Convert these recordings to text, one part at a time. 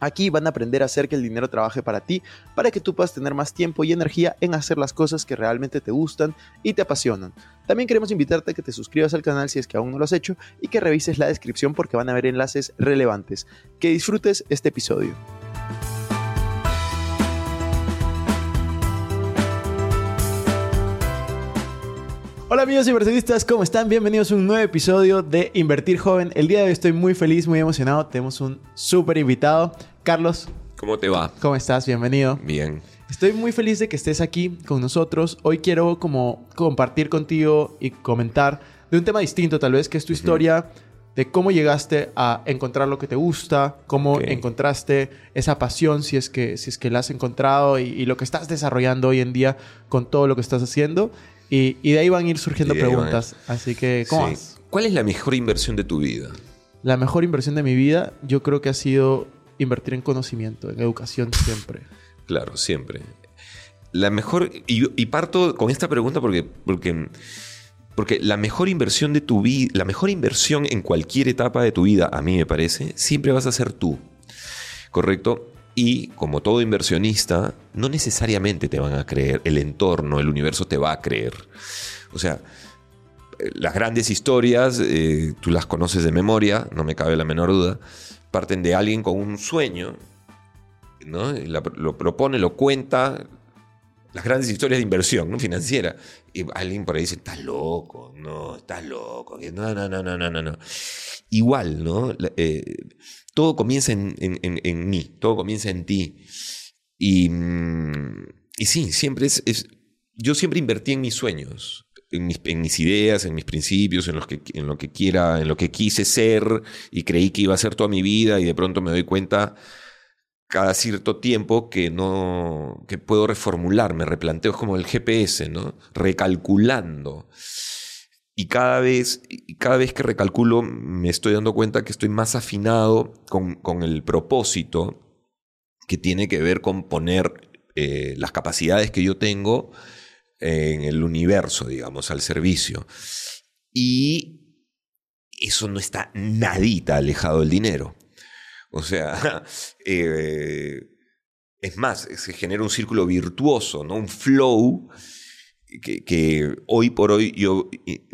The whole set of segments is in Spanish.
Aquí van a aprender a hacer que el dinero trabaje para ti, para que tú puedas tener más tiempo y energía en hacer las cosas que realmente te gustan y te apasionan. También queremos invitarte a que te suscribas al canal si es que aún no lo has hecho y que revises la descripción porque van a haber enlaces relevantes. Que disfrutes este episodio. Hola amigos inversionistas, ¿cómo están? Bienvenidos a un nuevo episodio de Invertir Joven. El día de hoy estoy muy feliz, muy emocionado. Tenemos un súper invitado. Carlos. ¿Cómo te va? ¿Cómo estás? Bienvenido. Bien. Estoy muy feliz de que estés aquí con nosotros. Hoy quiero como compartir contigo y comentar de un tema distinto tal vez, que es tu historia de cómo llegaste a encontrar lo que te gusta, cómo encontraste esa pasión, si es que, si es que la has encontrado y, y, lo que estás desarrollando hoy en día con todo lo que estás haciendo. Y, de ahí van a ir surgiendo preguntas. Así que, ¿cómo ¿Cuál es la mejor inversión de tu vida? La mejor inversión de mi vida, yo creo que ha sido invertir en conocimiento, en educación siempre. Claro, siempre. La mejor. Y, parto con esta pregunta porque, porque, porque la mejor inversión de tu vida, la mejor inversión en cualquier etapa de tu vida, a mí me parece, siempre vas a ser tú. ¿Correcto? Y como todo inversionista, no necesariamente te van a creer, el entorno, el universo te va a creer. O sea, las grandes historias, eh, tú las conoces de memoria, no me cabe la menor duda, parten de alguien con un sueño, ¿no? lo propone, lo cuenta, las grandes historias de inversión ¿no? financiera. Y alguien por ahí dice, estás loco, no, estás loco, no, no, no, no, no, no. Igual, ¿no? Eh, todo comienza en, mí, todo comienza en ti. Y, mm, y sí, siempre es, Yo siempre invertí en mis sueños, en mis, ideas, en mis principios, en, que, en lo que quiera, en lo que quise ser y creí que iba a ser toda mi vida y de pronto me doy cuenta cada cierto tiempo que no que puedo reformular, me replanteo, es como el GPS, ¿no? Recalculando. Y cada vez, cada vez que recalculo me estoy dando cuenta que estoy más afinado con, el propósito que tiene que ver con poner eh, las capacidades que yo tengo en el universo, digamos, al servicio. Y eso no está nadita alejado del dinero. O sea, eh, es más, se genera un círculo virtuoso, ¿no? un flow que, hoy por hoy yo eh,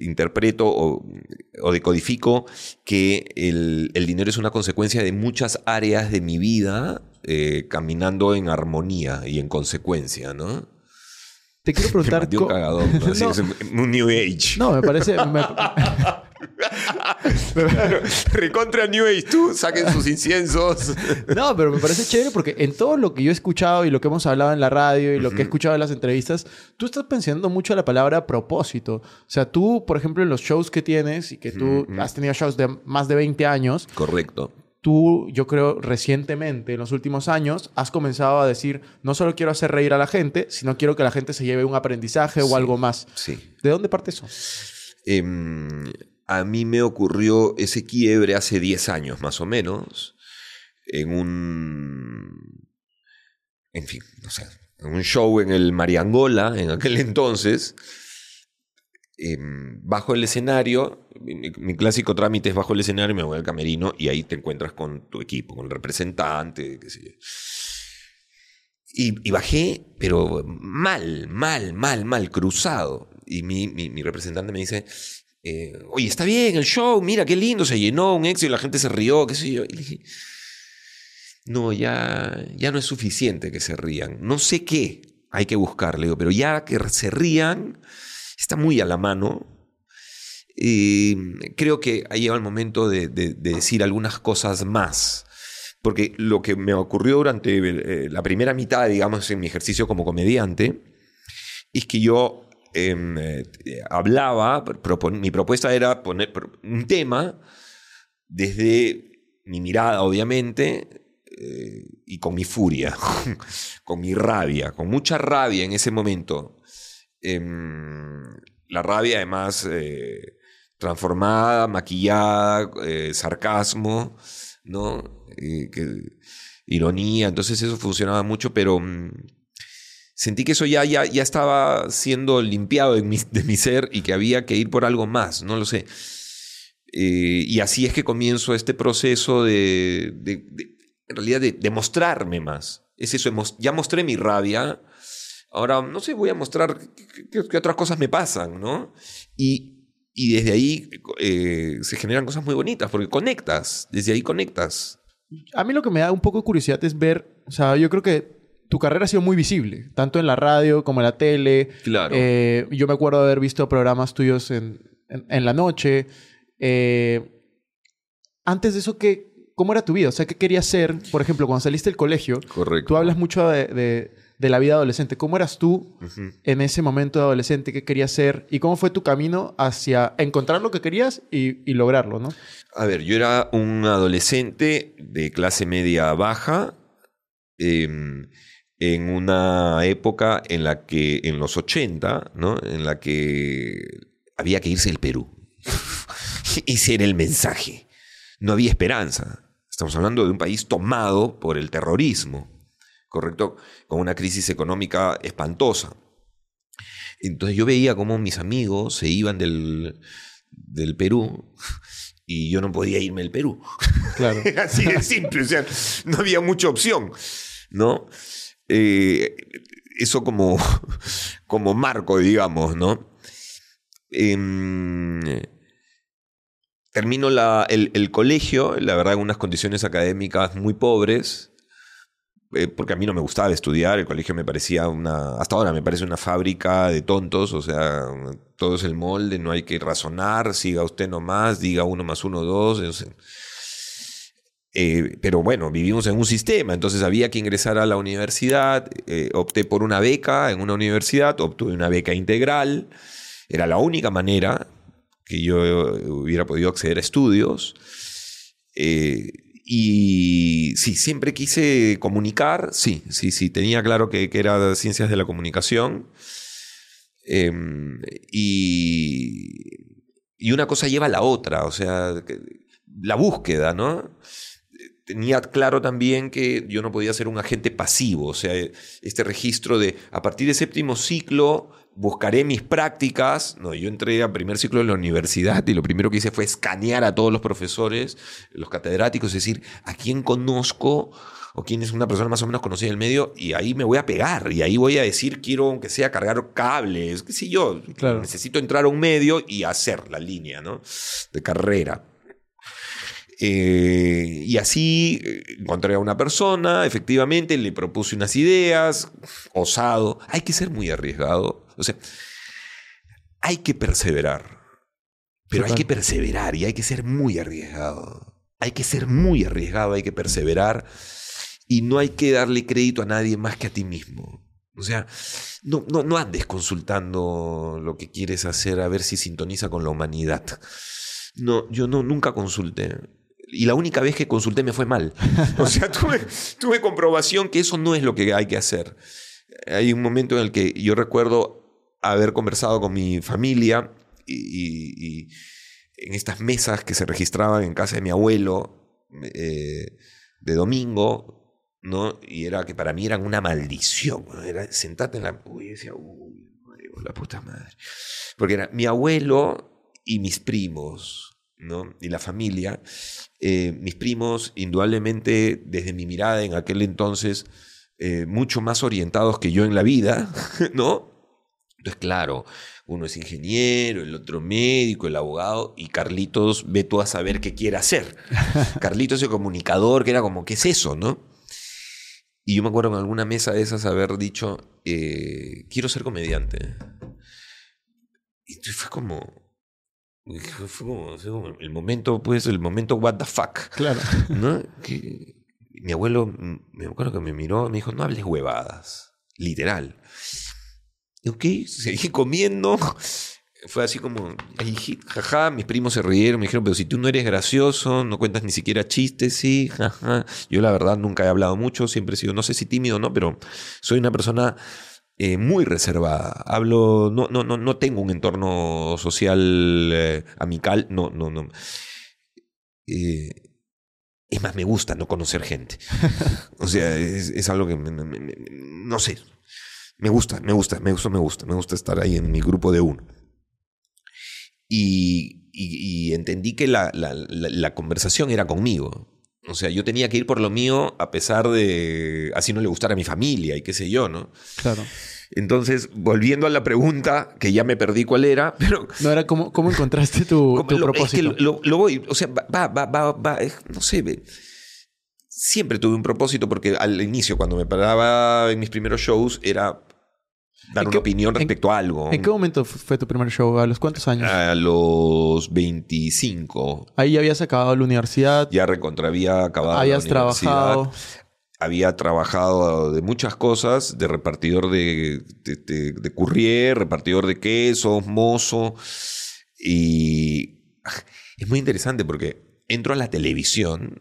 interpreto o, decodifico que el, dinero es una consecuencia de muchas áreas de mi vida eh, caminando en armonía y en consecuencia, ¿no? Te quiero preguntar... un cagadón, un New Age. No, me parece... recontra New Age, tú saquen sus inciensos. no, pero me parece chévere porque en todo lo que yo he escuchado y lo que hemos hablado en la radio y lo que he escuchado en las entrevistas, tú estás pensando mucho la palabra propósito. O sea, tú, por ejemplo, en los shows que tienes y que tú has tenido shows de más de 20 años. Correcto tú, yo creo, recientemente, en los últimos años, has comenzado a decir, no solo quiero hacer reír a la gente, sino quiero que la gente se lleve un aprendizaje o algo más. Sí. ¿De dónde parte eso? Eh, a mí me ocurrió ese quiebre hace 10 años más o menos, en un... En fin, no sé, en un show en el Mariangola en aquel entonces. Em, bajo el escenario, mi, clásico trámite es bajo el escenario, me voy al camerino y ahí te encuentras con tu equipo, con el representante. Y, bajé, pero mal, mal, mal, mal, cruzado. Y mi, mi representante me dice, eh, oye, está bien el show, mira qué lindo, se llenó un éxito, la gente se rió, qué sé yo. Y dije, no, ya, ya no es suficiente que se rían. No sé qué hay que buscarle, pero ya que se rían está muy a la mano. creo que ha llegado el momento de, decir algunas cosas más. Porque lo que me ocurrió durante eh, la primera mitad, digamos, en mi ejercicio como comediante, es que yo Em, eh, hablaba, mi propuesta era poner un tema desde mi mirada, obviamente, eh, y con mi furia, con mi rabia, con mucha rabia en ese momento. Em, la rabia además eh, transformada, maquillada, eh, sarcasmo, ¿no? ironía, entonces eso funcionaba mucho, pero mm, sentí que eso ya, ya, ya estaba siendo limpiado de mi, de mi, ser y que había que ir por algo más, no lo sé. y así es que comienzo este proceso de, en realidad, de, mostrarme más. Es eso, ya mostré mi rabia, ahora, no sé, voy a mostrar qué, otras cosas me pasan, ¿no? Y, desde ahí eh, se generan cosas muy bonitas, porque conectas, desde ahí conectas. A mí lo que me da un poco de curiosidad es ver, o sea, yo creo que tu carrera ha sido muy visible, tanto en la radio como en la tele. Claro. Eh, yo me acuerdo de haber visto programas tuyos en, en, la noche. Eh, antes de eso, ¿qué, ¿cómo era tu vida? O sea, ¿qué querías ser? Por ejemplo, cuando saliste del colegio, Correcto. tú hablas mucho de, la vida adolescente. ¿Cómo eras tú en ese momento de adolescente? ¿Qué querías ser? ¿Y cómo fue tu camino hacia encontrar lo que querías y, lograrlo, no? A ver, yo era un adolescente de clase media baja em, en una época en la que, en los 80, ¿no? En la que había que irse del Perú. Ese era el mensaje. No había esperanza. Estamos hablando de un país tomado por el terrorismo, ¿correcto? Con una crisis económica espantosa. Entonces yo veía cómo mis amigos se iban del, del Perú y yo no podía irme del Perú. Claro. Así de simple, o sea, no había mucha opción, ¿no? Eh, eso como, como marco, digamos, ¿no? Em, termino el, colegio, la verdad, en unas condiciones académicas muy pobres, eh, porque a mí no me gustaba estudiar, el colegio me parecía una, hasta ahora me parece una fábrica de tontos, o sea, todo es el molde, no hay que razonar, siga usted nomás, diga uno más uno, dos. Eh, pero bueno, vivimos en un sistema, entonces había que ingresar a la universidad, eh, opté por una beca en una universidad, obtuve una beca integral, era la única manera que yo hubiera podido acceder a estudios. Y sí, siempre quise comunicar, sí, sí, sí, tenía claro que, que era ciencias de la comunicación. Em, y, y, una cosa lleva a la otra, o sea, la búsqueda, ¿no? Tenía claro también que yo no podía ser un agente pasivo, o sea, este registro de a partir del séptimo ciclo buscaré mis prácticas. No, yo entré al primer ciclo de la universidad y lo primero que hice fue escanear a todos los profesores, los catedráticos, es decir, a quién conozco o quién es una persona más o menos conocida en el medio y ahí me voy a pegar y ahí voy a decir, quiero aunque sea cargar cables, qué sé yo, necesito entrar a un medio y hacer la línea ¿no? de carrera. Eh, y así eh, encontré a una persona, efectivamente, le propuse unas ideas, osado. Hay que ser muy arriesgado. O sea, hay que perseverar. Pero hay que perseverar y hay que ser muy arriesgado. Hay que ser muy arriesgado, hay que perseverar. Y no hay que darle crédito a nadie más que a ti mismo. O sea, no, no, no andes consultando lo que quieres hacer a ver si sintoniza con la humanidad. No, yo no, nunca consulté y la única vez que consulté me fue mal. O sea, tuve, comprobación que eso no es lo que hay que hacer. Hay un momento en el que yo recuerdo haber conversado con mi familia y, en estas mesas que se registraban en casa de mi abuelo eh, de domingo, ¿no? Y era que para mí eran una maldición. Era sentarte en la... Uy, decía, uy, la puta madre. Porque era mi abuelo y mis primos, ¿no? Y la familia. Eh, mis primos, indudablemente, desde mi mirada en aquel entonces, eh, mucho más orientados que yo en la vida, ¿no? Entonces, claro, uno es ingeniero, el otro médico, el abogado, y Carlitos ve tú a saber qué quiere hacer. Carlitos es el comunicador, que era como, ¿qué es eso, no? Y yo me acuerdo en alguna mesa de esas haber dicho, eh, quiero ser comediante. Y fue como, fue como, el momento, pues, el momento what the fuck. Claro. ¿no? Que mi abuelo, me acuerdo que me miró, me dijo, no hables huevadas. Literal. Y ok, seguí comiendo. fue así como, jaja, mis primos se rieron, me dijeron, pero si tú no eres gracioso, no cuentas ni siquiera chistes, sí, jaja. Yo la verdad nunca he hablado mucho, siempre he sido, no sé si tímido o no, pero soy una persona eh, muy reservada. Hablo, no, no, no, no tengo un entorno social eh, amical, no, no, no. Eh, es más, me gusta no conocer gente. o sea, es, algo que, me- no sé, me gusta, me gusta, me gusta, me gusta, me gusta estar ahí en mi grupo de uno. Y, y- y entendí que la, la- la- la conversación era conmigo. O sea, yo tenía que ir por lo mío a pesar de así no le gustara a mi familia y qué sé yo, ¿no? Claro. Entonces, volviendo a la pregunta, que ya me perdí cuál era, pero No era cómo, cómo encontraste tu, como tu lo- propósito. Es que lo, lo voy, o sea, va, va, va, va, es- no sé, siempre tuve un propósito porque al inicio, cuando me paraba en mis primeros shows, era dar ¿En una qué- opinión en- respecto a algo. ¿En qué momento fu- fue tu primer show? ¿A los cuántos años? A los 25, Ahí ya habías acabado la universidad, ya recontra había acabado. la habías universidad. trabajado. había trabajado de muchas cosas, de repartidor de, de, de- de repartidor de quesos, mozo. Y es muy interesante porque entro a la televisión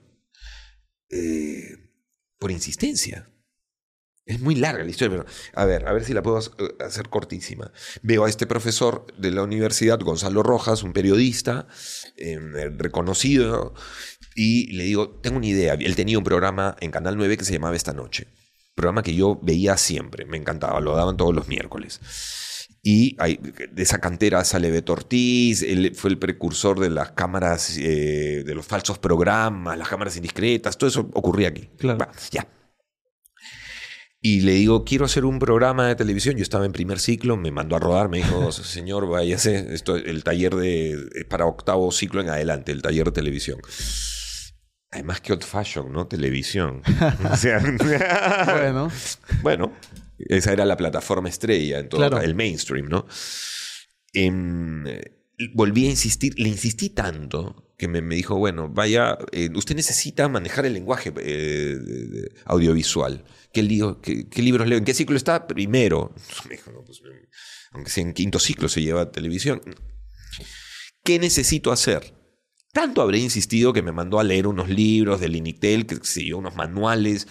eh, por insistencia. Es muy larga la historia, pero a ver, a ver si la puedo eh, hacer cortísima. Veo a este profesor de la universidad, Gonzalo Rojas, un periodista eh, reconocido, y le digo, tengo una idea. Él tenía un programa en Canal 9 que se llamaba Esta Noche. Programa que yo veía siempre, me encantaba, lo daban todos los miércoles. Y de esa cantera sale Beto Ortiz, él fue el precursor de las cámaras, eh, de los falsos programas, las cámaras indiscretas, todo eso ocurría aquí. Claro. Va, ya. Y le digo, quiero hacer un programa de televisión. Yo estaba en primer ciclo, me mandó a rodar, me dijo, señor, váyase, esto, el taller de, es para octavo ciclo en adelante, el taller de televisión. Además que old fashion, ¿no? Televisión. O sea, Bueno, bueno, esa era la plataforma estrella en todo Claro. el mainstream, ¿no? Em, volví a insistir, le insistí tanto que me, me dijo, bueno, vaya, eh, usted necesita manejar el lenguaje eh, audiovisual. ¿Qué, libros leo? ¿En qué ciclo está? Primero. Pues, aunque sea en quinto ciclo se lleva televisión. ¿Qué necesito hacer? Tanto habré insistido que me mandó a leer unos libros del Initel, que yo, unos manuales.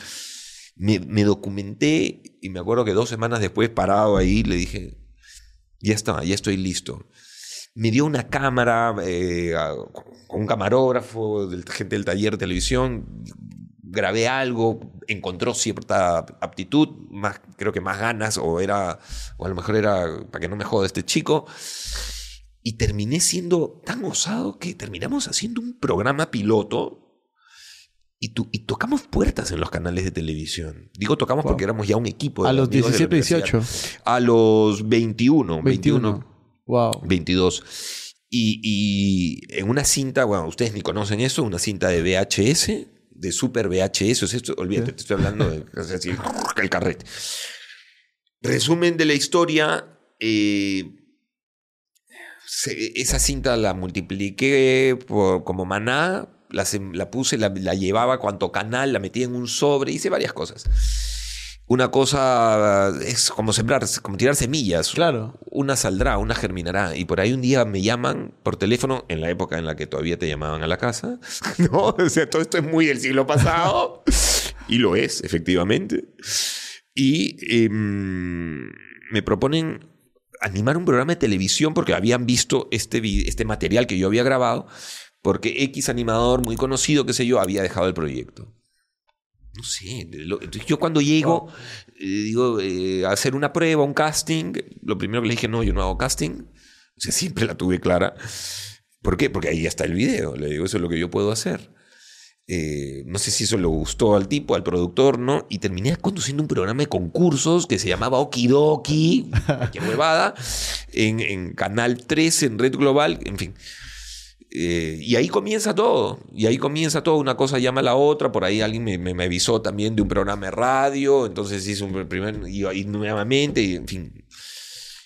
Me, me documenté y me acuerdo que dos semanas después, parado ahí, le dije, ya está, ya estoy listo. Me dio una cámara eh, a- con un camarógrafo, del, gente del taller de televisión, grabé algo, encontró cierta aptitud, más, creo que más ganas, o era, o a lo mejor era para que no me joda este chico. Y terminé siendo tan osado que terminamos haciendo un programa piloto y, tu- y tocamos puertas en los canales de televisión. Digo tocamos Wow. porque éramos ya un equipo. de a los amigos de la 17, universidad. 18. A los 21, 21, 21. Wow. 22. Y, y en una cinta, bueno, ustedes ni conocen eso, una cinta de VHS, de super VHS, o sea, esto, olvídate, te estoy hablando de así, el carrete. Resumen de la historia, eh, se- esa cinta la multipliqué por, como maná, la, la puse, la, la llevaba cuanto canal, la metí en un sobre, hice varias cosas. Una cosa es como sembrar, como tirar semillas. Claro. Una saldrá, una germinará. Y por ahí un día me llaman por teléfono, en la época en la que todavía te llamaban a la casa. ¿No? O sea, todo esto es muy del siglo pasado. y lo es, efectivamente. Y em, me proponen animar un programa de televisión porque habían visto este, este material que yo había grabado, porque X animador muy conocido, qué sé yo, había dejado el proyecto. No sé, lo- yo cuando llego, eh, digo, eh, a hacer una prueba, un casting, lo primero que le dije, no, yo no hago casting. O sea, siempre la tuve clara. ¿Por qué? Porque ahí ya está el video. Le digo, eso es lo que yo puedo hacer. Eh, no sé si eso le gustó al tipo, al productor, ¿no? Y terminé conduciendo un programa de concursos que se llamaba Okidoki, qué huevada, en, en Canal 3, en Red Global, en fin. Eh, y ahí comienza todo. Y ahí comienza todo. Una cosa llama a la otra. Por ahí alguien me, me- me avisó también de un programa de radio. Entonces hice un primer. Y ahí nuevamente. Y, en fin.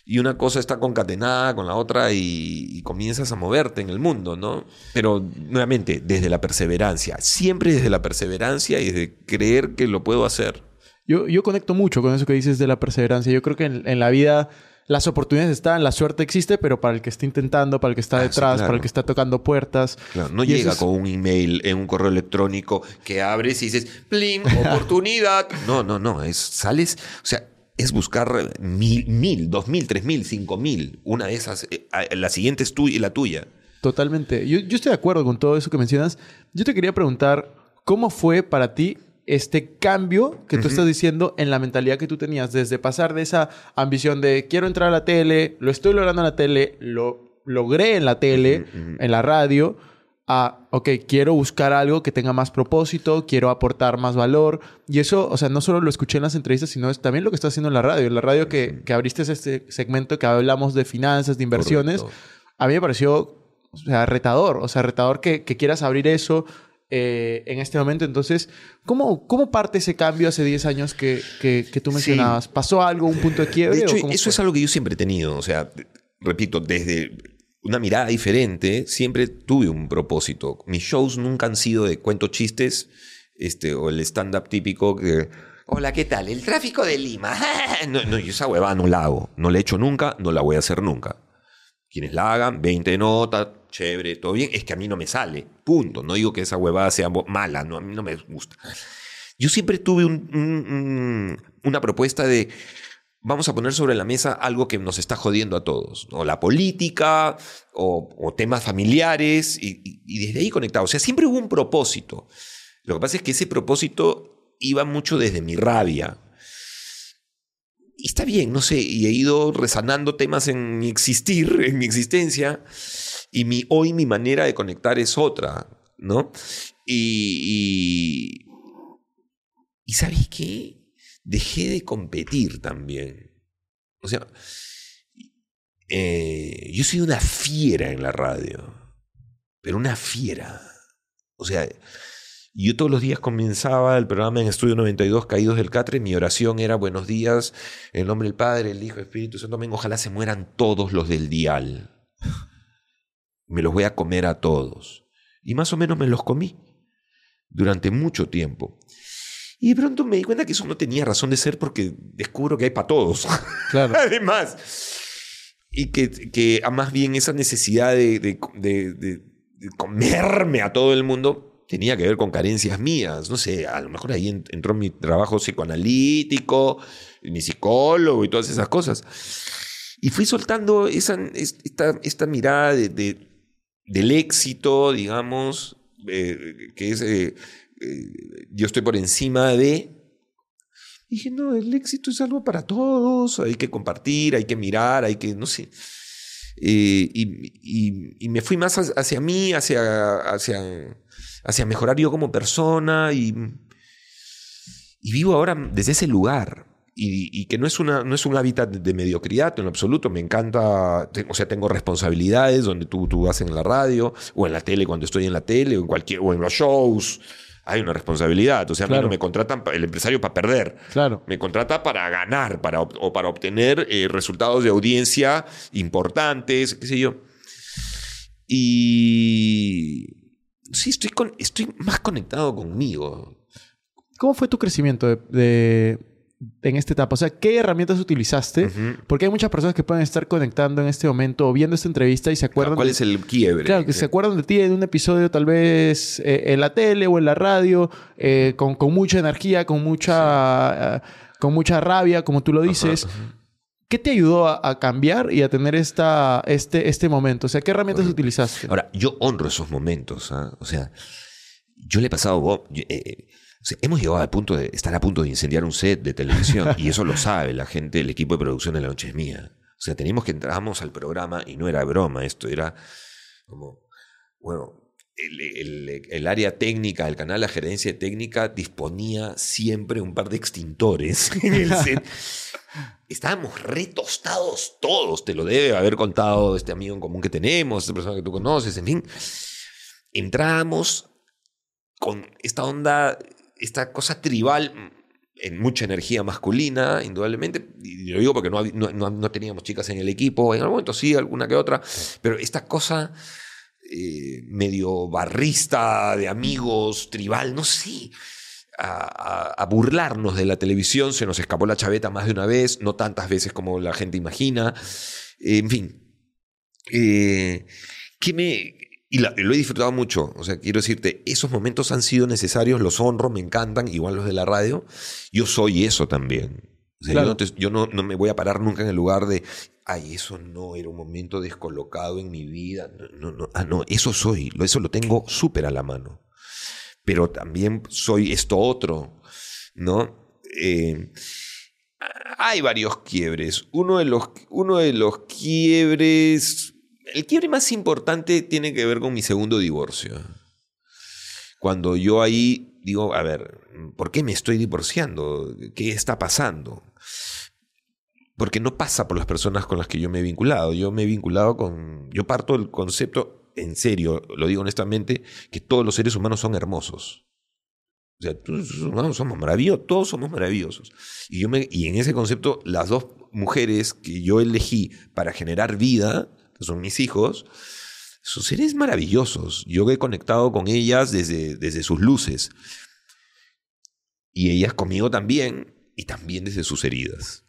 Y una cosa está concatenada con la otra y, y comienzas a moverte en el mundo, ¿no? Pero nuevamente, desde la perseverancia. Siempre desde la perseverancia y desde creer que lo puedo hacer. Yo, yo conecto mucho con eso que dices de la perseverancia. Yo creo que en, en la vida las oportunidades están, la suerte existe, pero para el que está intentando, para el que está Ah, sí, detrás, para el que está tocando puertas. Claro, no llega es- con un email en un correo electrónico que abres y dices, ¡plim! ¡Oportunidad! No, no, no. Es, sales, o sea, es buscar mil, mil, dos mil, tres mil, cinco mil. Una de esas, eh, la siguiente es tuya y la tuya. Totalmente. Yo, yo estoy de acuerdo con todo eso que mencionas. Yo te quería preguntar, ¿cómo fue para ti este cambio que tú estás diciendo en la mentalidad que tú tenías? Desde pasar de esa ambición de quiero entrar a la tele, lo estoy logrando en la tele, lo logré en la tele, en la radio, a, ok, quiero buscar algo que tenga más propósito, quiero aportar más valor. Y eso, o sea, no solo lo escuché en las entrevistas, sino es también lo que estás haciendo en la radio. En la radio que, que abriste este segmento que hablamos de finanzas, de inversiones, Correcto. a mí me pareció o sea, retador. O sea, retador que, que quieras abrir eso eh, en este momento. Entonces, ¿cómo, ¿cómo parte ese cambio hace 10 años que, que, que tú Sí. mencionabas? ¿Pasó algo, un punto de quiebre? De hecho, o eso fue? es algo que yo siempre he tenido. O sea, repito, desde una mirada diferente, siempre tuve un propósito. Mis shows nunca han sido de cuento chistes este, o el stand-up típico que. Hola, ¿qué tal? El tráfico de Lima. No, no, yo esa huevada no la hago. No la he hecho nunca, no la voy a hacer nunca. Quienes la hagan, 20 notas, chévere, todo bien. Es que a mí no me sale. Punto. No digo que esa huevada sea mala, no, a mí no me gusta. Yo siempre tuve un- un- un- una propuesta de vamos a poner sobre la mesa algo que nos está jodiendo a todos, o la política, o, o temas familiares, y, y- y desde ahí conectado. O sea, siempre hubo un propósito. Lo que pasa es que ese propósito iba mucho desde mi rabia. Y está bien, no sé, y he ido resanando temas en mi existir, en mi existencia, y mi, hoy mi manera de conectar es otra, ¿no? Y, y, ¿sabes qué? Dejé de competir también. O sea, eh, yo soy una fiera en la radio, pero una fiera. O sea, yo todos los días comenzaba el programa en Estudio 92, Caídos del Catre. Mi oración era buenos días, en nombre del Padre, el Hijo, el Espíritu Santo. Amén. Ojalá se mueran todos los del dial. Me los voy a comer a todos. Y más o menos me los comí durante mucho tiempo. Y de pronto me di cuenta que eso no tenía razón de ser porque descubro que hay para todos. Claro. Además. Y que, que a más bien esa necesidad de, de- de- comerme a todo el mundo tenía que ver con carencias mías. No sé, a lo mejor ahí en- entró mi trabajo psicoanalítico, mi psicólogo y todas esas cosas. Y fui soltando esa, es- esta, esta mirada de- del éxito, digamos, eh, que es eh, eh, yo estoy por encima de... Dije, no, el éxito es algo para todos, hay que compartir, hay que mirar, hay que, no sé. Y, y- y me fui más hacia- hacia mí, hacia, hacia, hacia mejorar yo como persona y, y vivo ahora desde ese lugar. Y, y que no es, una, no es un hábitat de, mediocridad en lo absoluto. Me encanta, o sea, tengo responsabilidades donde tú, tú vas en la radio o en la tele cuando estoy en la tele o en, cualquier, o en los shows. Hay una responsabilidad. O sea, a mí Claro. no me contratan el empresario para perder. Claro. Me contrata para ganar para, o para obtener eh, resultados de audiencia importantes, qué sé yo. Y sí, estoy, con, estoy más conectado conmigo. ¿Cómo fue tu crecimiento de, de- en esta etapa? O sea, ¿qué herramientas utilizaste? Ujú. Porque hay muchas personas que pueden estar conectando en este momento o viendo esta entrevista y se acuerdan... ¿Cuál de- es el quiebre? Claro, que se acuerdan de ti en un episodio tal vez eh, en la tele o en la radio, eh, con, con mucha energía, con mucha, eh, con mucha rabia, como tú lo dices. ¿Qué te ayudó a, a cambiar y a tener esta, este, este momento? O sea, ¿qué herramientas utilizaste? Ahora, yo honro esos momentos. ¿ah? O sea, yo le he pasado. yo, eh, eh, o sea, hemos llegado al punto de estar a punto de incendiar un set de televisión y eso lo sabe la gente, el equipo de producción de La Noche es Mía. O sea, teníamos que entramos al programa y no era broma, esto era como, bueno, el, el- el área técnica del canal, la gerencia técnica, disponía siempre un par de extintores en el set. Estábamos retostados todos, te lo debe haber contado este amigo en común que tenemos, esta persona que tú conoces, en fin. Entramos con esta onda, esta cosa tribal mm, en mucha energía masculina, indudablemente, y lo digo porque no, no- no teníamos chicas en el equipo, en algún momento sí, alguna que otra, pero esta cosa eh, medio barrista, de amigos, tribal, no sé. a, burlarnos de la televisión. Se nos escapó la chaveta más de una vez, no tantas veces como la gente imagina. En fin. Eh, que me. Y lo he disfrutado mucho. O sea, quiero decirte, esos momentos han sido necesarios, los honro, me encantan, igual los de la radio. Yo soy eso también. Yo, no, no, me voy a parar nunca en el lugar de, ay, eso no era un momento descolocado en mi vida. No, no, ah, no, eso soy, eso lo tengo súper a la mano pero también soy esto otro, ¿no? Eh, hay varios quiebres. Uno de, los, uno de los quiebres, el quiebre más importante tiene que ver con mi segundo divorcio. Cuando yo ahí digo, a ver, ¿por qué me estoy divorciando? ¿Qué está pasando? Porque no pasa por las personas con las que yo me he vinculado. Yo me he vinculado con, yo parto del concepto, en serio, lo digo honestamente, que todos los seres humanos son hermosos. O sea, todos humanos somos maravillosos, todos somos maravillosos. Y, yo y en ese concepto, las dos mujeres que yo elegí para generar vida, son mis hijos, son seres maravillosos. Yo he conectado con ellas desde, desde sus luces. Y ellas conmigo también, y también desde sus heridas.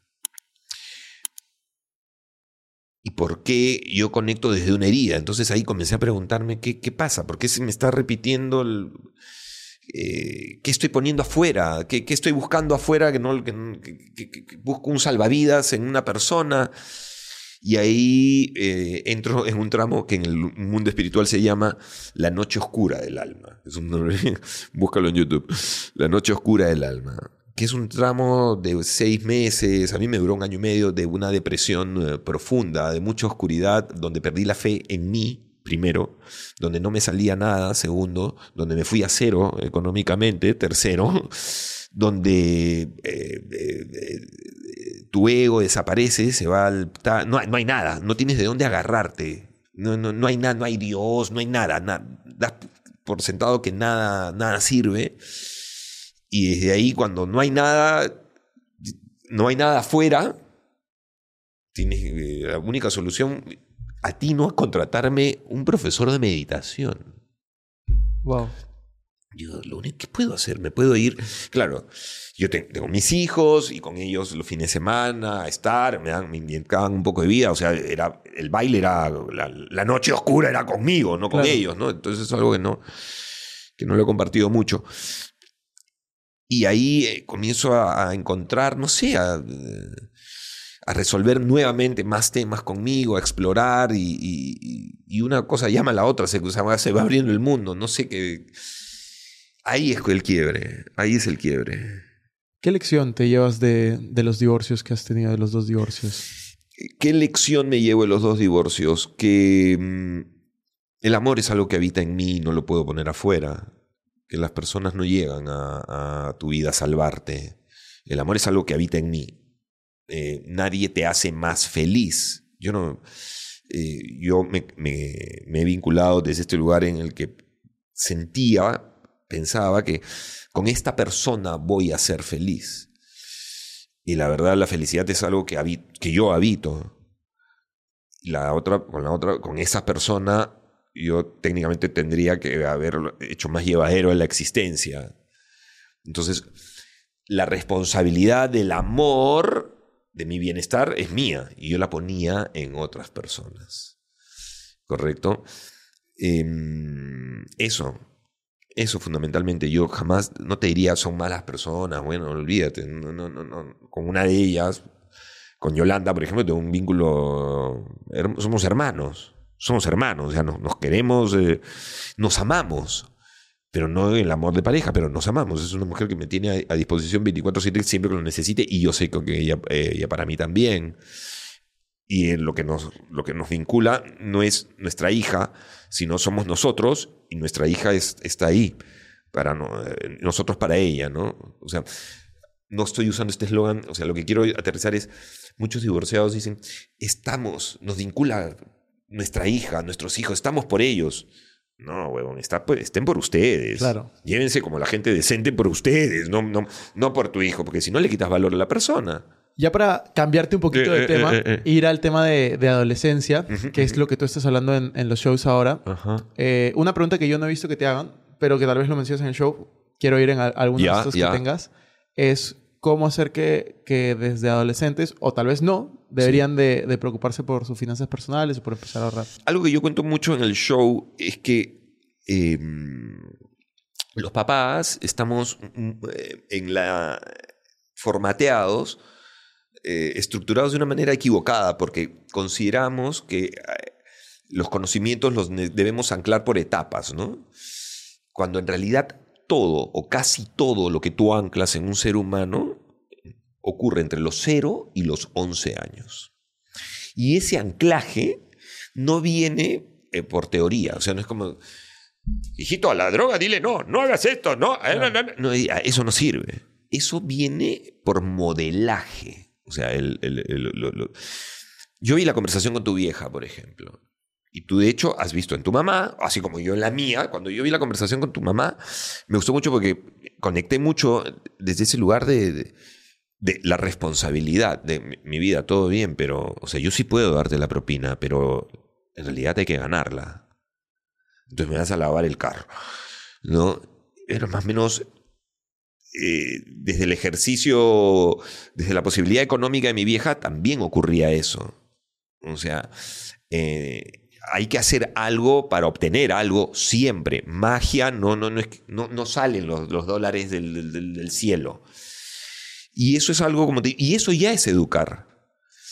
¿Y por qué yo conecto desde una herida? Entonces ahí comencé a preguntarme qué, pasa, por qué se me está repitiendo, eh, qué estoy poniendo afuera, qué, qué, estoy buscando afuera, que, no, que, busco un salvavidas en una persona. Y ahí eh, entro en un tramo que en el mundo espiritual se llama la noche oscura del alma. Búscalo en YouTube. La noche oscura del alma que es un tramo de seis meses, a mí me duró un año y medio de una depresión eh, profunda, de mucha oscuridad, donde perdí la fe en mí, primero, donde no me salía nada, segundo, donde me fui a cero económicamente, tercero, donde eh, eh, tu ego desaparece, se va al... No, no, hay nada, no tienes de dónde agarrarte, no, no, no hay nada, no hay Dios, no hay nada, das por sentado que nada, nada sirve. Y desde ahí, cuando no hay nada, no hay nada afuera, tienes, eh, la única solución a ti no es contratarme un profesor de meditación. Wow. Yo lo único que puedo hacer, me puedo ir, claro, yo tengo mis hijos y con ellos los fines de semana a estar, me dan, me indicaban un poco de vida, o sea, era, el baile era, la, noche oscura era conmigo, no con ellos, ¿no? Entonces es algo que no, que no lo he compartido mucho. Y ahí eh, comienzo a, encontrar, no sé, a, resolver nuevamente más temas conmigo, a explorar y, una cosa llama a la otra, se, se va abriendo el mundo, no sé qué. Ahí es el quiebre, ahí es el quiebre. ¿Qué lección te llevas de, de los divorcios que has tenido, de los dos divorcios? ¿Qué lección me llevo de los dos divorcios? Que mm, el amor es algo que habita en mí, no lo puedo poner afuera que las personas no llegan a, tu vida a salvarte. El amor es algo que habita en mí. Eh, nadie te hace más feliz. Yo no. Eh, yo me, he vinculado desde este lugar en el que sentía, pensaba que con esta persona voy a ser feliz. Y la verdad, la felicidad es algo que, que yo habito. La otra, con la otra, con esa persona yo técnicamente tendría que haber hecho más llevadero en la existencia. Entonces, la responsabilidad del amor, de mi bienestar, es mía y yo la ponía en otras personas. ¿Correcto? Em, eso, eso fundamentalmente. Yo jamás, no te diría son malas personas, bueno, olvídate, no, no, no, con una de ellas, con Yolanda, por ejemplo, tengo un vínculo, somos hermanos somos hermanos, o sea, nos, queremos, eh, nos amamos, pero no el amor de pareja, pero nos amamos. Es una mujer que me tiene a, disposición 24/7 siempre que lo necesite y yo sé que ella, ella para mí también. Y lo que, nos, lo que nos vincula no es nuestra hija, sino somos nosotros y nuestra hija es, está ahí, para eh, nosotros para ella, ¿no? O sea, no estoy usando este eslogan, o sea, lo que quiero aterrizar es, muchos divorciados dicen, estamos, nos vincula nuestra hija, nuestros hijos, estamos por ellos. No, huevón, está, estén por ustedes. Claro. Llévense como la gente decente por ustedes, no, no, no por tu hijo, porque si no le quitas valor a la persona. Ya para cambiarte un poquito de eh, tema, eh, eh, ir al tema de, adolescencia, que es lo que tú estás hablando en, los shows ahora. una pregunta que yo no he visto que te hagan, pero que tal vez lo mencionas en el show. quiero ir en a- algunos Ya, de estos que tengas, es cómo hacer que, que desde adolescentes, o tal vez no, deberían de, de preocuparse por sus finanzas personales o por empezar a ahorrar. Algo que yo cuento mucho en el show es que eh, los papás estamos mm, eh, en la formateados, eh, estructurados de una manera equivocada, porque consideramos que eh, los conocimientos los debemos anclar por etapas, ¿no? Cuando en realidad todo o casi todo lo que tú anclas en un ser humano ocurre entre los 0 y los 11 años. Y ese anclaje no viene eh, por teoría, o sea, no es como, hijito, a la droga dile no, no hagas esto, no, eh, no, no, no". No, eh, eso no sirve. Eso viene por modelaje. O sea, el, el- yo vi la conversación con tu vieja, por ejemplo. Y tú, de hecho, has visto en tu mamá, así como yo en la mía, cuando yo vi la conversación con tu mamá, me gustó mucho porque conecté mucho desde ese lugar de, la responsabilidad de mi, mi vida, todo bien, pero, o sea, yo sí puedo darte la propina, pero en realidad hay que ganarla. Entonces me vas a lavar el carro, ¿no? Era más o menos eh, desde el ejercicio, desde la posibilidad económica de mi vieja, también ocurría eso. O sea, eh, hay que hacer algo para obtener algo siempre. Magia no, no, no, no, salen los, dólares del, cielo. Y eso es algo como... y eso ya es educar.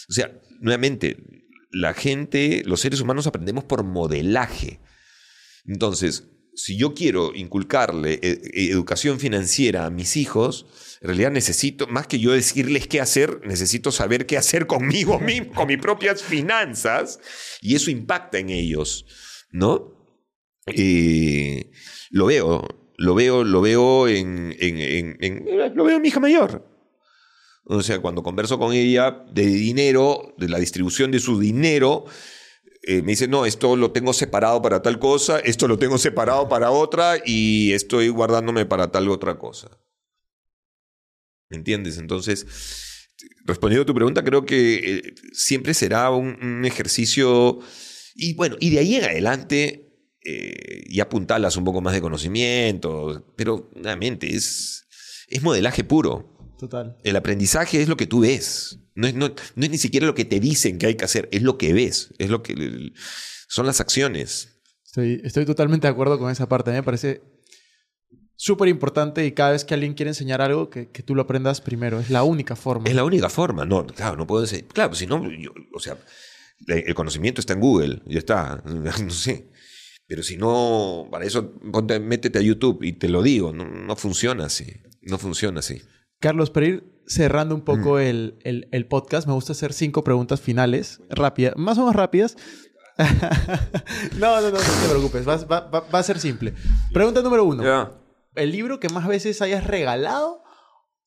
O sea, nuevamente, la gente, los seres humanos aprendemos por modelaje. Entonces, si yo quiero inculcarle eh, eh, educación financiera a mis hijos, en realidad necesito, más que yo decirles qué hacer, necesito saber qué hacer conmigo mismo, con mis propias finanzas, y eso impacta en ellos, ¿no? Eh, lo veo, lo veo, lo veo en, en- lo veo en mi hija mayor. O sea, cuando converso con ella de dinero, de la distribución de su dinero, eh, me dice, no, esto lo tengo separado para tal cosa, esto lo tengo separado para otra y estoy guardándome para tal otra cosa. ¿Me entiendes? Entonces, respondiendo a tu pregunta, creo que eh, siempre será un, un ejercicio... Y bueno, y de ahí en adelante eh, ya apuntalas un poco más de conocimiento, pero nuevamente es, es modelaje puro. Total. El aprendizaje es lo que tú ves. No es, no- no es ni siquiera lo que te dicen que hay que hacer, es lo que ves, es lo que son las acciones. Estoy, estoy totalmente de acuerdo con esa parte. A mí me parece súper importante y cada vez que alguien quiere enseñar algo, que, que tú lo aprendas primero. Es la única forma. Es la única forma. No, claro, no puedo decir. Claro, si no, yo- o sea, el conocimiento está en Google, ya está. No sé. Pero si no, para eso ponte- métete a YouTube y te lo digo, no, no funciona así. No funciona así. Carlos, para ir cerrando un poco Mm. el, el- el podcast, me gusta hacer cinco preguntas finales, rápidas, más o menos rápidas. no, no, no, no te preocupes, va, va- va- va a ser simple. Pregunta número uno. ¿El libro que más veces hayas regalado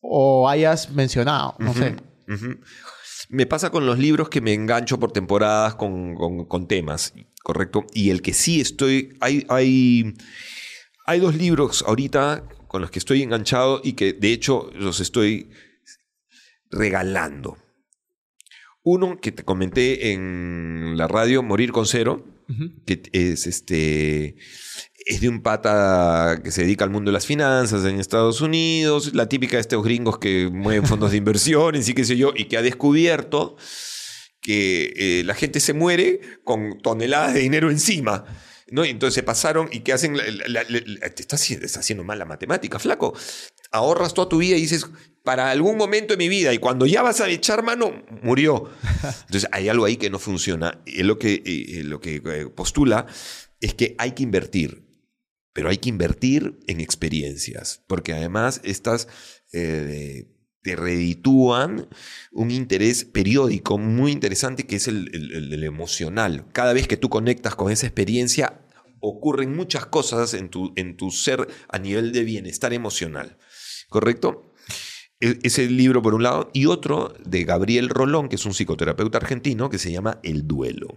o hayas mencionado? No sé. Me pasa con los libros que me engancho por temporadas con, con- con temas, ¿correcto? Y el que sí estoy... Hay, hay, hay dos libros ahorita con los que estoy enganchado y que de hecho los estoy regalando. Uno que te comenté en la radio, Morir con Cero, que es este es de un pata que se dedica al mundo de las finanzas en Estados Unidos, la típica de estos gringos que mueven fondos de inversiones y qué sé yo, y que ha descubierto que eh, la gente se muere con toneladas de dinero encima. ¿No? Y entonces se pasaron y que hacen... la- la- la- la- te estás, haciendo- estás haciendo mal la matemática, flaco. Ahorras toda tu vida y dices, para algún momento de mi vida, y cuando ya vas a echar mano, murió. Entonces hay algo ahí que no funciona. Y lo que, lo que eh, postula es que hay que invertir, pero hay que invertir en experiencias, porque además estas eh, te reditúan un interés periódico muy interesante que es el, el- el- el emocional. Cada vez que tú conectas con esa experiencia, ocurren muchas cosas en tu, en tu ser a nivel de bienestar emocional. ¿Correcto? E- Ese libro por un lado, y otro de Gabriel Rolón, que es un psicoterapeuta argentino, que se llama El duelo.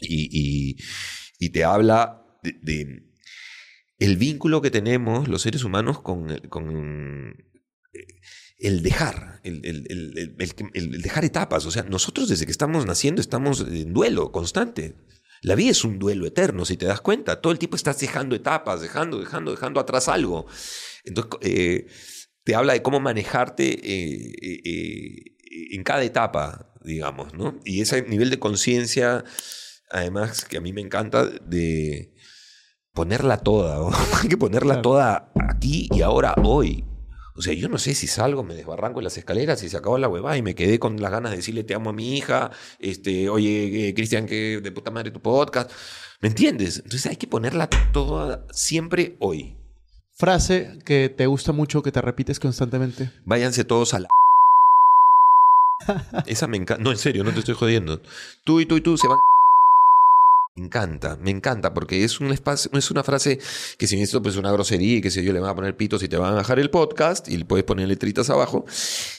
Y, te habla de, el vínculo que tenemos los seres humanos con, el- eh, dejar, el dejar etapas. O sea, nosotros desde que estamos naciendo estamos en duelo constante. La vida es un duelo eterno, si te das cuenta. Todo el tiempo estás dejando etapas, dejando, dejando, dejando atrás algo. Entonces, eh, te habla de cómo manejarte eh, eh, en cada etapa, digamos, ¿no? Y ese nivel de conciencia, además, que a mí me encanta, de ponerla toda, ¿no? hay que ponerla toda aquí y ahora, hoy. O sea, yo no sé si salgo, me desbarranco en las escaleras y se acabó la huevada y me quedé con las ganas de decirle te amo a mi hija, este, oye, eh, Cristian, que de puta madre tu podcast. ¿Me entiendes? Entonces hay que ponerla toda siempre hoy. Frase que te gusta mucho, que te repites constantemente. Váyanse todos a la. Esa me encanta. No, en serio, no te estoy jodiendo. Tú y tú y tú se van. Me encanta, me encanta, porque es un espacio, es una frase que si esto pues es una grosería y que sé yo le van a poner pitos y te van a bajar el podcast y le puedes poner letritas abajo,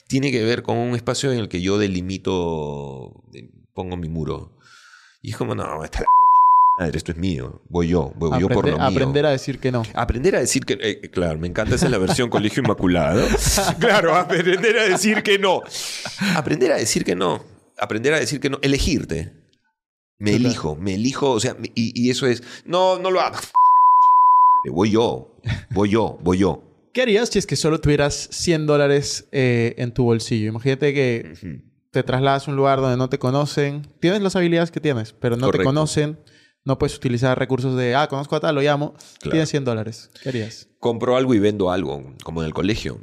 tiene que ver con un espacio en el que yo delimito, pongo mi muro. Y es como, no, esta la madre, esto es mío, voy yo, voy yo por lo mío. aprender a decir que no. Aprender a decir que. eh, claro, me encanta, esa es la versión colegio inmaculado. claro, aprender a decir que no. Aprender a decir que no. Aprender a decir que no. Elegirte. Me Total. elijo, me elijo, o sea, y, y eso es. No, no lo hagas. Voy yo, voy yo, voy yo. ¿Qué harías si es que solo tuvieras 100 dólares eh, en tu bolsillo? Imagínate que te trasladas a un lugar donde no te conocen. Tienes las habilidades que tienes, pero no te conocen. No puedes utilizar recursos de, ah, conozco a tal, lo llamo. Claro. Tienes 100 dólares. ¿Qué harías? compro algo y vendo algo, como en el colegio.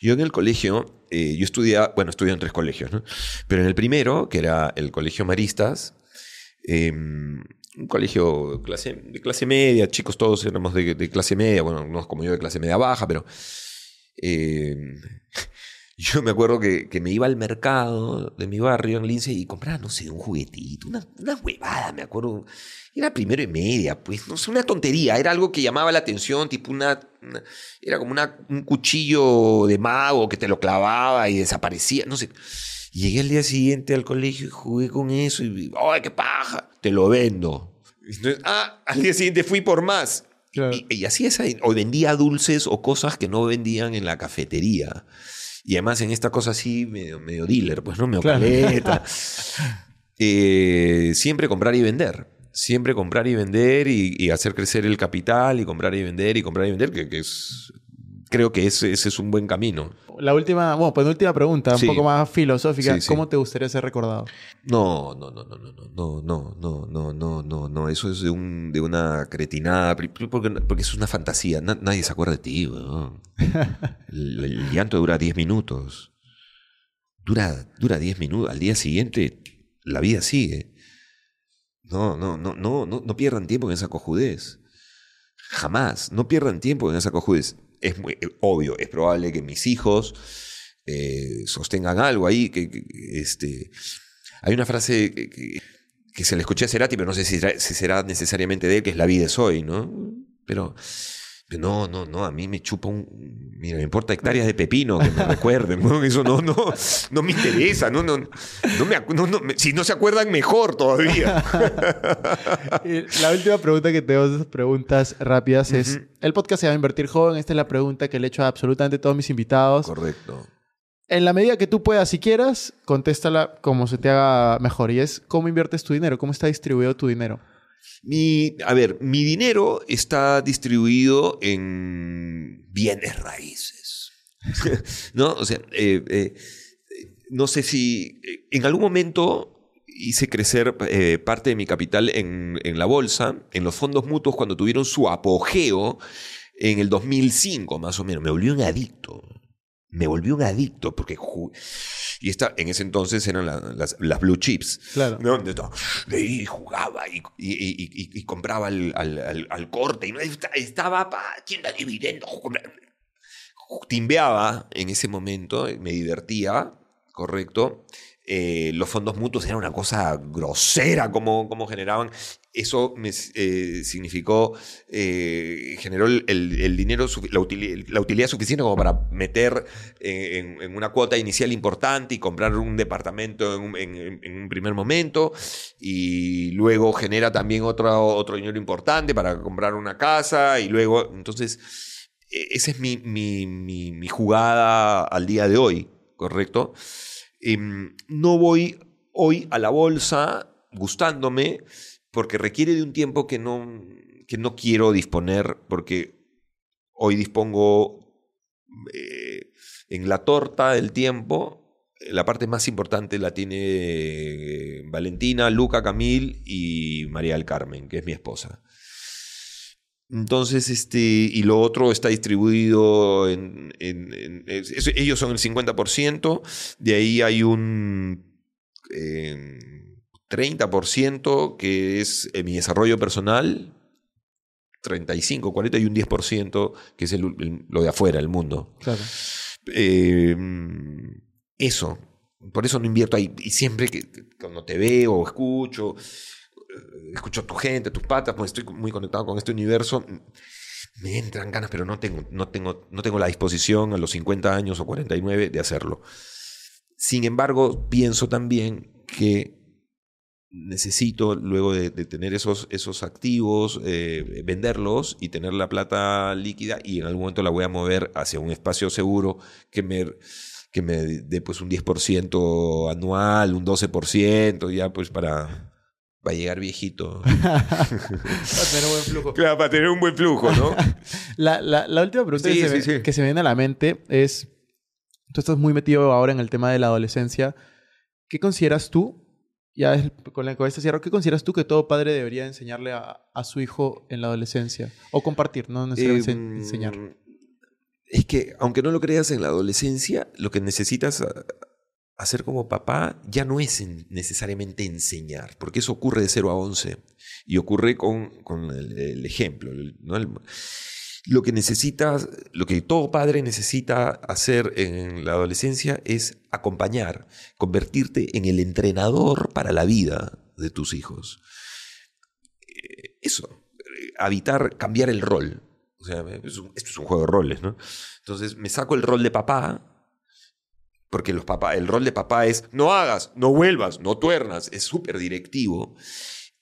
Yo en el colegio, eh, yo estudié, bueno, estudié en tres colegios, ¿no? Pero en el primero, que era el Colegio Maristas, eh, un colegio clase, de clase media, chicos todos éramos de, clase media, bueno, no como yo de clase media baja, pero eh, yo me acuerdo que, me iba al mercado de mi barrio en Lince y compraba, no sé, un juguetito, una, huevada, me acuerdo. Era primero y media, pues, no sé, una tontería. Era algo que llamaba la atención, tipo una. era como un cuchillo de mago que te lo clavaba y desaparecía, no sé. Y llegué al día siguiente al colegio y jugué con eso y. ¡Ay, qué paja! Te lo vendo. Entonces, ah, al día siguiente fui por más. Claro. Y, y así es, o vendía dulces o cosas que no vendían en la cafetería. Y además en esta cosa así, medio, medio dealer, pues no, medio Claro. Eh, siempre comprar y vender. Siempre comprar y vender y, y hacer crecer el capital y comprar y vender y comprar y vender, que, que es... Creo que ese, ese es un buen camino. La última, bueno, penúltima pregunta, Sí. un poco más filosófica. Sí, sí. ¿Cómo te gustaría ser recordado? No, no, no, no, no, no, no, no, no, no, no, no, no. Eso es de, un, de una cretinada, porque, porque es una fantasía. Na- nadie se acuerda de ti. El, el llanto dura 10 minutos. Dura, dura 10 minutos. Al día siguiente, la vida sigue. No, no, no, no, no, no pierdan tiempo en esa cojudez. Jamás. No pierdan tiempo en esa cojudez. Es muy eh, obvio, es probable que mis hijos eh, sostengan algo ahí, que, este, hay una frase que, se le escuché a Cerati, pero no sé si será, si será necesariamente de él, que es la vida es hoy, ¿no? Pero no, no, no, a mí me chupa un... Mira, me importa hectáreas de pepino que me recuerden, ¿no? Eso no, no, no me interesa, no, no, no me, no, no, si no se acuerdan, mejor todavía. La última pregunta que tengo de esas preguntas rápidas es: el podcast se llama Invertir Joven. Esta es la pregunta que le he hecho a absolutamente todos mis invitados. Correcto. En la medida que tú puedas, si quieras, contéstala como se te haga mejor. Y es: ¿cómo inviertes tu dinero? ¿Cómo está distribuido tu dinero? Mi, a ver, mi dinero está distribuido en bienes raíces. ¿No? O sea, eh, eh, no sé si eh, en algún momento hice crecer parte de mi capital en, en la bolsa, en los fondos mutuos cuando tuvieron su apogeo en el 2005, más o menos. Me volví un adicto. Me volví un adicto porque... Y esta, en ese entonces eran la- las, las blue chips. Claro. ¿no? De todo. De ahí jugaba y, y- y- y- y compraba al, al- al- corte. Y estaba para tienda de dividendos. Timbeaba en ese momento, me divertía, correcto. Eh, los fondos mutuos eran una cosa grosera como, generaban. Eso me eh, significó, eh, generó el, dinero, la, utili- la utilidad suficiente como para meter en, una cuota inicial importante y comprar un departamento en un, primer momento. Y luego genera también otro, otro dinero importante para comprar una casa. Y luego, entonces, eh, esa es mi- mi- mi jugada al día de hoy, ¿correcto? Em, no voy hoy a la bolsa gustándome porque requiere de un tiempo que no, que no quiero disponer porque hoy dispongo eh, en la torta del tiempo, la parte más importante la tiene eh, Valentina, Luca, Camil y María del Carmen, que es mi esposa. Entonces, este, y lo otro está distribuido en, en- en- es- es- ellos son el 50%, de ahí hay un eh, 30% que es mi desarrollo personal, 35, 40 y un 10% que es el- el- lo de afuera, el mundo. Claro. Eh, eso. Por eso no invierto ahí. Y siempre que cuando te veo o escucho, escucho a tu gente, tus patas, pues estoy muy conectado con este universo, me entran ganas, pero no tengo, no tengo, no tengo la disposición a los 50 años o 49 de hacerlo. Sin embargo, pienso también que necesito, luego de, tener esos, esos activos, eh, venderlos y tener la plata líquida y en algún momento la voy a mover hacia un espacio seguro que me, que me dé pues un 10% anual, un 12%, ya pues para, para llegar viejito. Va a tener un buen flujo. Claro, para tener un buen flujo, ¿no? La, la- la última pregunta Sí, que, se sí, me, sí. que se me viene a la mente es, tú estás muy metido ahora en el tema de la adolescencia. ¿Qué consideras tú, ya es- con, la, este cierro, qué consideras tú que todo padre debería enseñarle a, a su hijo en la adolescencia? O compartir, no necesariamente Eh, ense- enseñar. Es que, aunque no lo creas en la adolescencia, lo que necesitas ah, hacer como papá ya no es en- necesariamente enseñar, porque eso ocurre de 0 a 11 y ocurre con, el, ejemplo. lo que necesitas, lo que todo padre necesita hacer en la adolescencia es acompañar, convertirte en el entrenador para la vida de tus hijos. Eh, Eso, habitar, cambiar el rol. O sea, esto es un juego de roles, ¿no? Entonces me saco el rol de papá, porque los papá, el rol de papá es no hagas, no vuelvas, no tuernas, es súper directivo.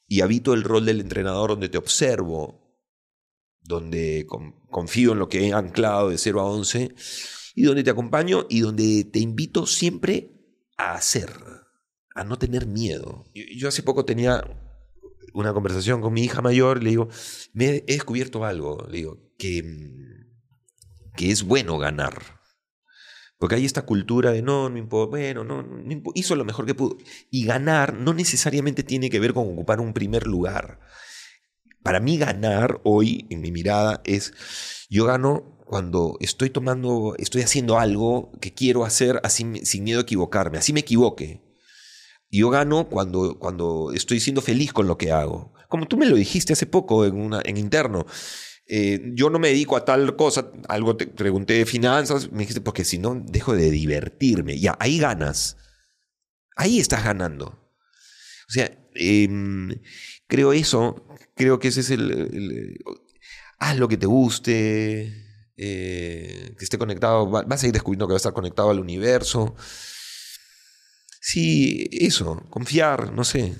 Y habito el rol del entrenador donde te observo, donde con- confío en lo que he anclado de 0 a 11, y donde te acompaño y donde te invito siempre a hacer, a no tener miedo. Yo, hace poco tenía una conversación con mi hija mayor, le digo, he descubierto algo, le digo, que, que es bueno ganar. Porque hay esta cultura de no, no importa, bueno, no, no hizo lo mejor que pudo. Y ganar no necesariamente tiene que ver con ocupar un primer lugar. Para mí ganar hoy, en mi mirada, es, yo gano cuando estoy tomando, estoy haciendo algo que quiero hacer así, sin miedo a equivocarme, así me equivoque. Yo gano cuando, cuando estoy siendo feliz con lo que hago. Como tú me lo dijiste hace poco en, una, en interno. Eh, yo no me dedico a tal cosa, algo te pregunté de finanzas, me dijiste, porque si no, dejo de divertirme. Ya, ahí ganas. Ahí estás ganando. O sea, em, creo eso, creo que ese es el... haz lo que te guste, eh, que esté conectado, va- vas a ir descubriendo que va a estar conectado al universo. Sí, eso, confiar, no sé,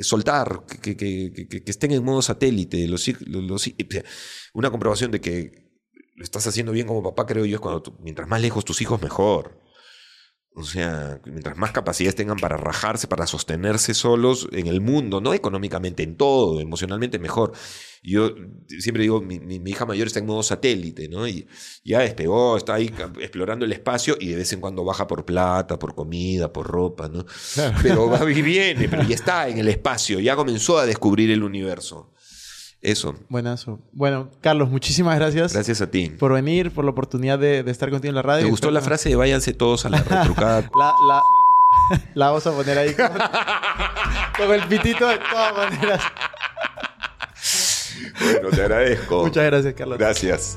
soltar, que, que- que- que- estén en modo satélite. Los, los- una comprobación de que lo estás haciendo bien como papá, creo yo, es cuando mientras más lejos tus hijos, mejor. O sea, mientras más capacidades tengan para rajarse, para sostenerse solos en el mundo, no económicamente, en todo, emocionalmente mejor. Yo siempre digo, mi, mi- mi hija mayor está en modo satélite, ¿no? Y ya despegó, está ahí explorando el espacio y de vez en cuando baja por plata, por comida, por ropa, ¿no? Pero va y viene, pero ya está en el espacio, ya comenzó a descubrir el universo. Eso. Buenazo. Bueno, Carlos, muchísimas gracias, Gracias a ti. por venir, por la oportunidad de, de estar contigo en la radio. ¿Te gustó la Espero- frase de váyanse todos a la retrucada? La, la, la vamos a poner ahí con, con el pitito de todas maneras. bueno, te agradezco. Muchas gracias, Carlos. Gracias.